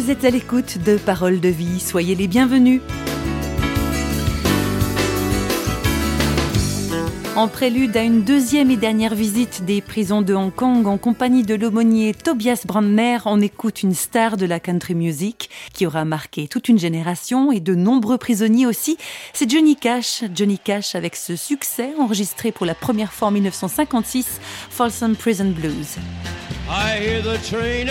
Vous êtes à l'écoute de Paroles de vie, soyez les bienvenus. En prélude à une deuxième et dernière visite des prisons de Hong Kong en compagnie de l'aumônier Tobias Brandner, on écoute une star de la country music qui aura marqué toute une génération et de nombreux prisonniers aussi. C'est Johnny Cash. Johnny Cash avec ce succès enregistré pour la première fois en 1956, Folsom Prison Blues. I hear the train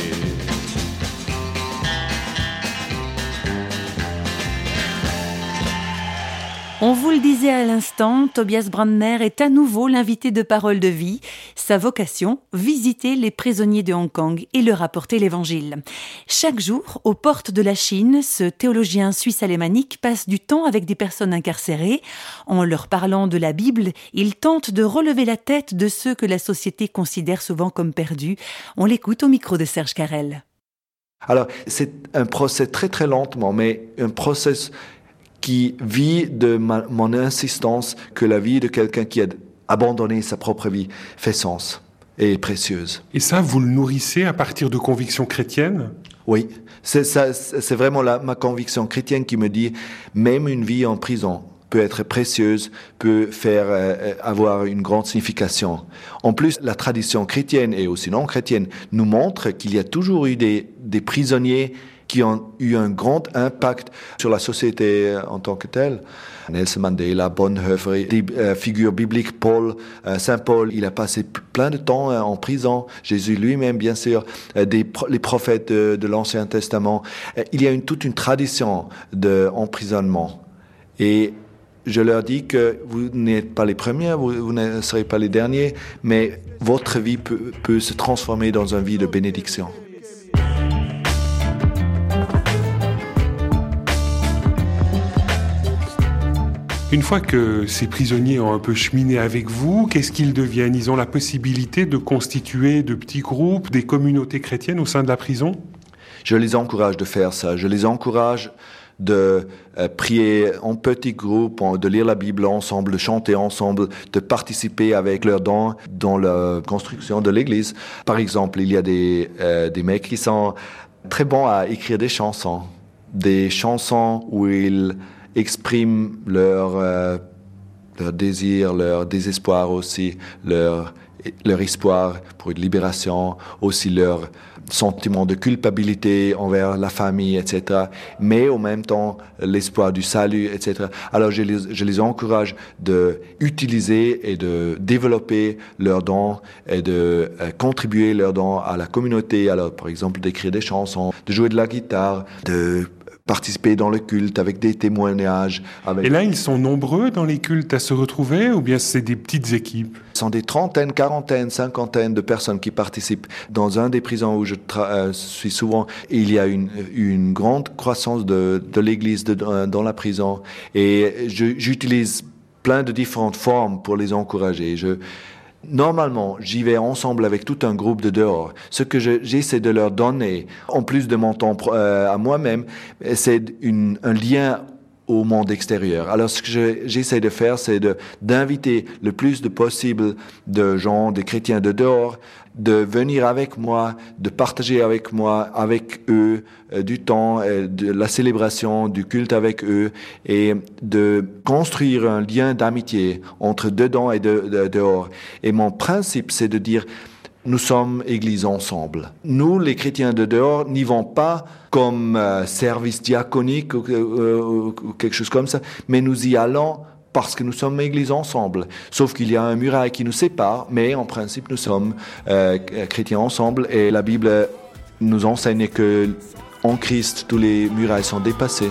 On vous le disait à l'instant, Tobias Brandner est à nouveau l'invité de Parole de Vie. Sa vocation, visiter les prisonniers de Hong Kong et leur apporter l'évangile. Chaque jour, aux portes de la Chine, ce théologien suisse alémanique passe du temps avec des personnes incarcérées. En leur parlant de la Bible, il tente de relever la tête de ceux que la société considère souvent comme perdus. On l'écoute au micro de Serge Carrel. Alors, c'est un procès très très lentement, mais un procès qui vit de mon insistance que la vie de quelqu'un qui a abandonné sa propre vie fait sens et est précieuse. Et ça, vous le nourrissez à partir de convictions chrétiennes? Oui, c'est vraiment ma conviction chrétienne qui me dit, même une vie en prison peut être précieuse, peut faire euh, avoir une grande signification. En plus, la tradition chrétienne et aussi non chrétienne nous montre qu'il y a toujours eu des, des prisonniers qui ont eu un grand impact sur la société en tant que telle. Nelson Mandela, Bonhoeffer, des euh, figures bibliques, Paul, euh, Saint Paul, il a passé plein de temps euh, en prison. Jésus lui-même, bien sûr, des, les prophètes de, l'Ancien Testament. il y a toute une tradition d'emprisonnement. Et je leur dis que vous n'êtes pas les premiers, vous, vous, ne serez pas les derniers, mais votre vie peut, peut se transformer dans une vie de bénédiction. Une fois que ces prisonniers ont un peu cheminé avec vous, qu'est-ce qu'ils deviennent? Ils ont la possibilité de constituer de petits groupes, des communautés chrétiennes au sein de la prison? Je les encourage de faire ça. Je les encourage de euh, prier en petits groupes, de lire la Bible ensemble, de chanter ensemble, de participer avec leurs dons dans la construction de l'Église. Par exemple, il y a des, euh, des mecs qui sont très bons à écrire des chansons, des chansons où ils expriment leur euh, leur désir, leur désespoir aussi, leur, espoir pour une libération, aussi leur sentiment de culpabilité envers la famille, etc. Mais en même temps, l'espoir du salut, etc. Alors, je les, je les encourage de utiliser et de développer leurs dons et de euh, contribuer leurs dons à la communauté. Alors, par exemple, d'écrire des chansons, de jouer de la guitare, de participer dans le culte avec des témoignages. Et là, ils sont nombreux dans les cultes à se retrouver ou bien c'est des petites équipes? Ce sont des trentaines, quarantaines, cinquantaines de personnes qui participent. Dans un des prisons où je euh, suis souvent, il y a une, une grande croissance de, de l'Église dans la prison et j'utilise plein de différentes formes pour les encourager. Je, Normalement, j'y vais ensemble avec tout un groupe de dehors. Ce que j'essaie de leur donner, en plus de mon temps euh, à moi-même, c'est un lien au monde extérieur. Alors, ce que j'essaie de faire, c'est d'inviter le plus de possible de gens, des chrétiens de dehors, de venir avec moi, de partager avec moi, avec eux, euh, du temps, euh, de la célébration, du culte avec eux, et de construire un lien d'amitié entre dedans et dehors. Et mon principe, c'est de dire, nous sommes Église ensemble. Nous, les chrétiens de dehors, n'y vont pas comme euh, service diaconique ou, quelque chose comme ça, mais nous y allons parce que nous sommes Église ensemble. Sauf qu'il y a un muraille qui nous sépare, mais en principe, nous sommes euh, chrétiens ensemble. Et la Bible nous enseigne que en Christ, tous les murailles sont dépassés.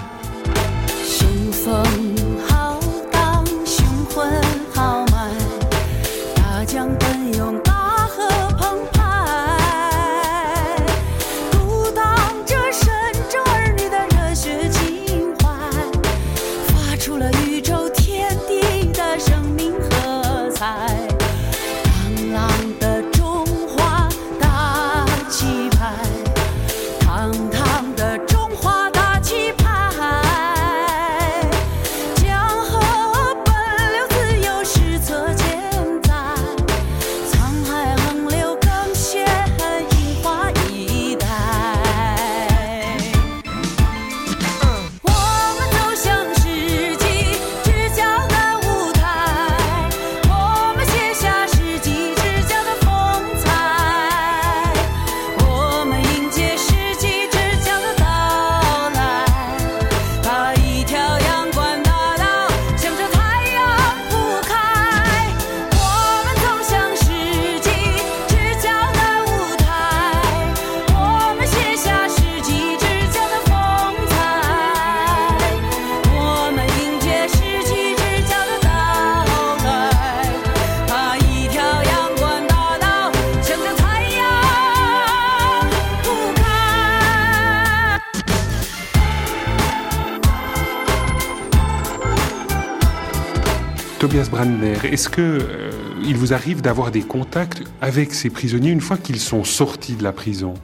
Est-ce que euh, il vous arrive d'avoir des contacts avec ces prisonniers une fois qu'ils sont sortis de la prison?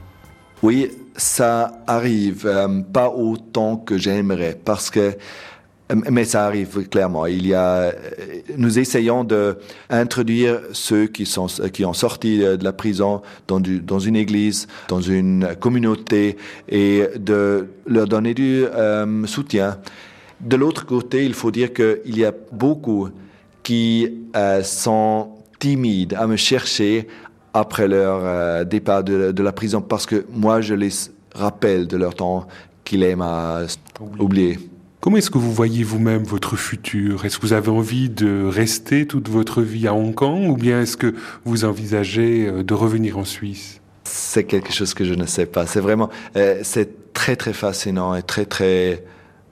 Oui, ça arrive, euh, pas autant que j'aimerais, parce que euh, mais ça arrive clairement. Il y a, nous essayons de introduire ceux qui sont qui ont sorti de la prison dans, du, dans une église, dans une communauté, et de leur donner du soutien. De l'autre côté, il faut dire qu'il y a beaucoup qui euh, sont timides à me chercher après leur euh, départ de, la prison parce que moi, je les rappelle de leur temps qu'ils aiment à oublier. Comment est-ce que vous voyez vous-même votre futur? Est-ce que vous avez envie de rester toute votre vie à Hong Kong ou bien est-ce que vous envisagez euh, de revenir en Suisse? C'est quelque chose que je ne sais pas. C'est vraiment, c'est très très fascinant et très très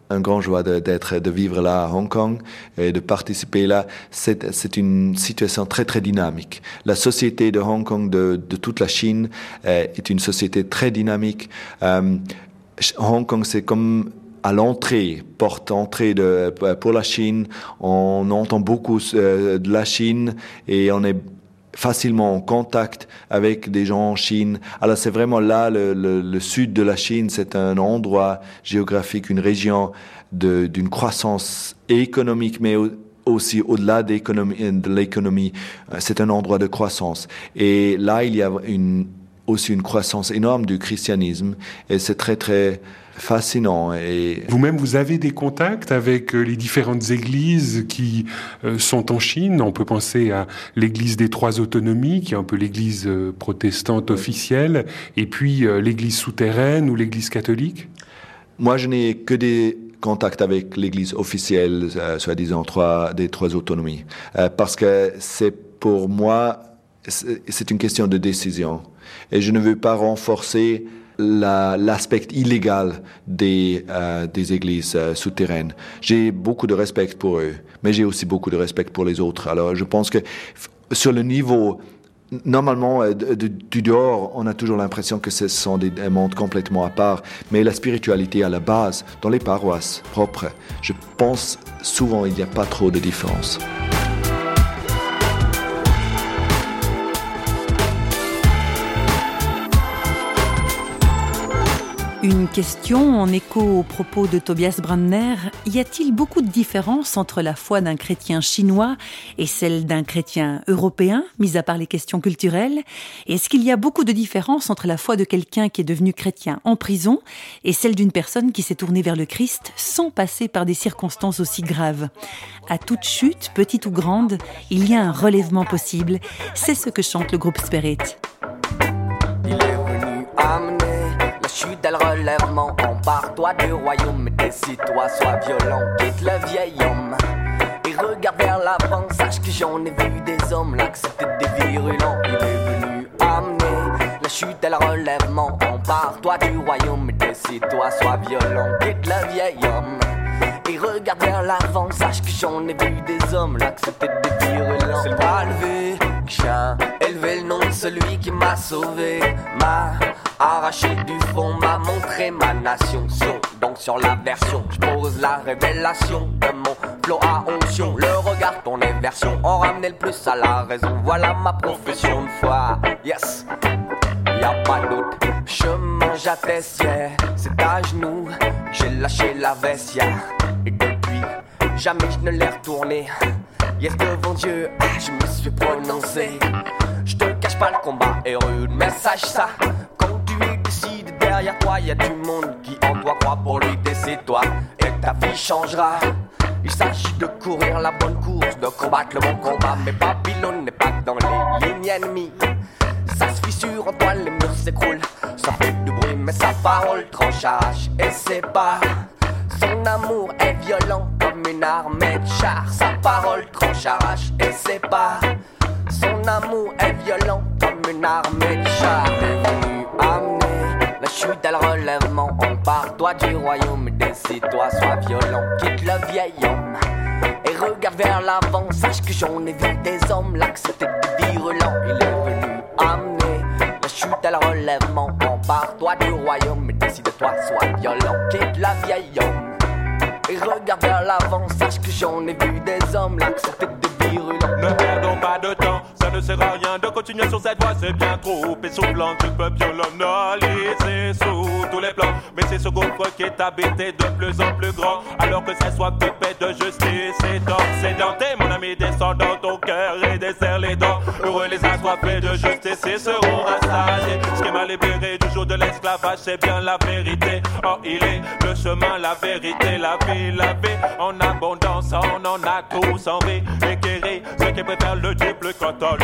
un grand joie d'être, de, vivre là à Hong Kong et de participer là. C'est, une situation très très dynamique. La société de Hong Kong, de, de toute la Chine, euh, est une société très dynamique. Euh, Hong Kong, c'est comme à l'entrée, porte entrée de, pour la Chine. On entend beaucoup euh, de la Chine et on est facilement en contact avec des gens en Chine. Alors c'est vraiment là, le, sud de la Chine, c'est un endroit géographique, une région d'une croissance économique, mais aussi au-delà de l'économie, euh, c'est un endroit de croissance. Et là, il y a une aussi une croissance énorme du christianisme et c'est très très fascinant. Et... Vous-même, vous avez des contacts avec euh, les différentes églises qui euh, sont en Chine? On peut penser à l'église des trois autonomies, qui est un peu l'église euh, protestante officielle, et puis l'église souterraine ou l'église catholique? Moi, je n'ai que des contacts avec l'église officielle, soi-disant trois, des trois autonomies, parce que c'est pour moi, c'est une question de décision. Et je ne veux pas renforcer l'aspect illégal des, euh, des églises euh, souterraines. J'ai beaucoup de respect pour eux, mais j'ai aussi beaucoup de respect pour les autres. Alors je pense que sur le niveau Normalement, euh, du dehors, on a toujours l'impression que ce sont des, des mondes complètement à part, mais la spiritualité à la base, dans les paroisses propres, je pense souvent il n'y a pas trop de différence. Une question en écho aux propos de Tobias Brandner. Y a-t-il beaucoup de différences entre la foi d'un chrétien chinois et celle d'un chrétien européen, mis à part les questions culturelles? Est-ce qu'il y a beaucoup de différences entre la foi de quelqu'un qui est devenu chrétien en prison et celle d'une personne qui s'est tournée vers le Christ sans passer par des circonstances aussi graves? À toute chute, petite ou grande, il y a un relèvement possible. C'est ce que chante le groupe Spirit. Le relèvement. Empare-toi du royaume, décide-toi, sois violent. Quitte le vieil homme et regarde vers l'avant. Sache que j'en ai vu des hommes là que c'était des virulents. Il est venu amener la chute et le relèvement. Empare-toi du royaume, décide-toi, sois violent. Quitte le vieil homme et regarde vers l'avant. Sache que j'en ai vu des hommes là que c'était des virulents. C'est le bras levé, celui qui m'a sauvé. Ma Arraché du fond, m'a montré ma nation. donc sur la version, je pose la révélation de mon flow à onction. Le regard, ton inversion, en ramener le plus à la raison. Voilà ma profession de foi. Yes, y a pas. Je mange à yeah. c'est à genoux. J'ai lâché la veste, jamais je ne l'ai retourné. Yes, devant Dieu, je me suis prononcé. Je te cache pas le combat est rude, mais sache ça derrière toi, y a du monde qui en toi croit pour lui décide-toi et ta vie changera. Il s'agit de courir la bonne course, de combattre le bon combat. Mais Babylone n'est pas dans les lignes ennemies. Ça se fissure en toi, les murs s'écroulent. Ça fait du bruit, mais sa parole tranche Et c'est pas. Son amour est violent comme une armée de chars. Sa parole tranche arrache. Et pas. Son amour est violent comme une armée de chars. La chute et le relèvement, on part toi du royaume, décide-toi, sois violent, quitte le vieil homme. Et regarde vers l'avant, sache que j'en ai vu des hommes là que c'était des virulents. Il est venu amener la chute et le relèvement, on part toi du royaume, décide-toi, sois violent, quitte le vieil homme. Et regarde vers l'avant, sache que j'en ai vu des hommes là que c'était des virulents. Ne perdons pas de temps ne sert à rien de continuer sur cette voie, c'est bien trop essoufflant. Tu peux violonaliser sous tous les plans. Mais c'est ce gouffre qui est habité de plus en plus grand. Alors que c'est soif de de justice et d'obsédanté. Mon ami, descend dans ton cœur et desserre les dents. Heureux les assoiffés de justice, ils seront rassasiés. Jour de l'esclavage, c'est bien la vérité. Oh, il est le chemin, la vérité, la vie, la vie. En abondance, on en a tous envie. Équerrer ceux qui préfèrent le triple quand on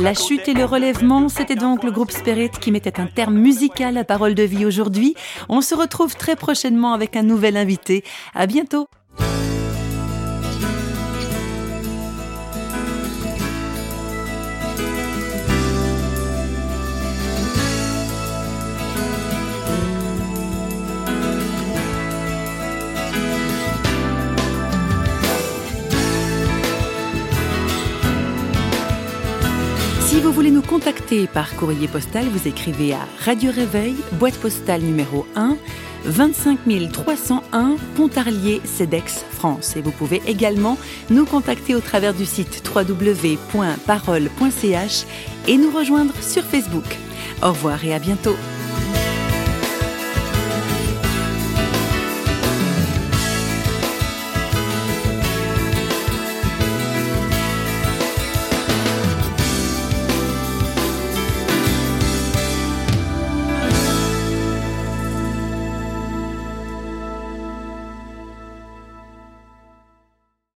la chute et le relèvement, c'était donc le groupe Spirit qui mettait un terme musical à Parole de vie aujourd'hui. On se retrouve très prochainement avec un nouvel invité. À bientôt. Contacter par courrier postal, vous écrivez à Radio Réveil, boîte postale numéro 1, 25 301 Pontarlier, CEDEX, France. Et vous pouvez également nous contacter au travers du site www.parole.ch et nous rejoindre sur Facebook. Au revoir et à bientôt.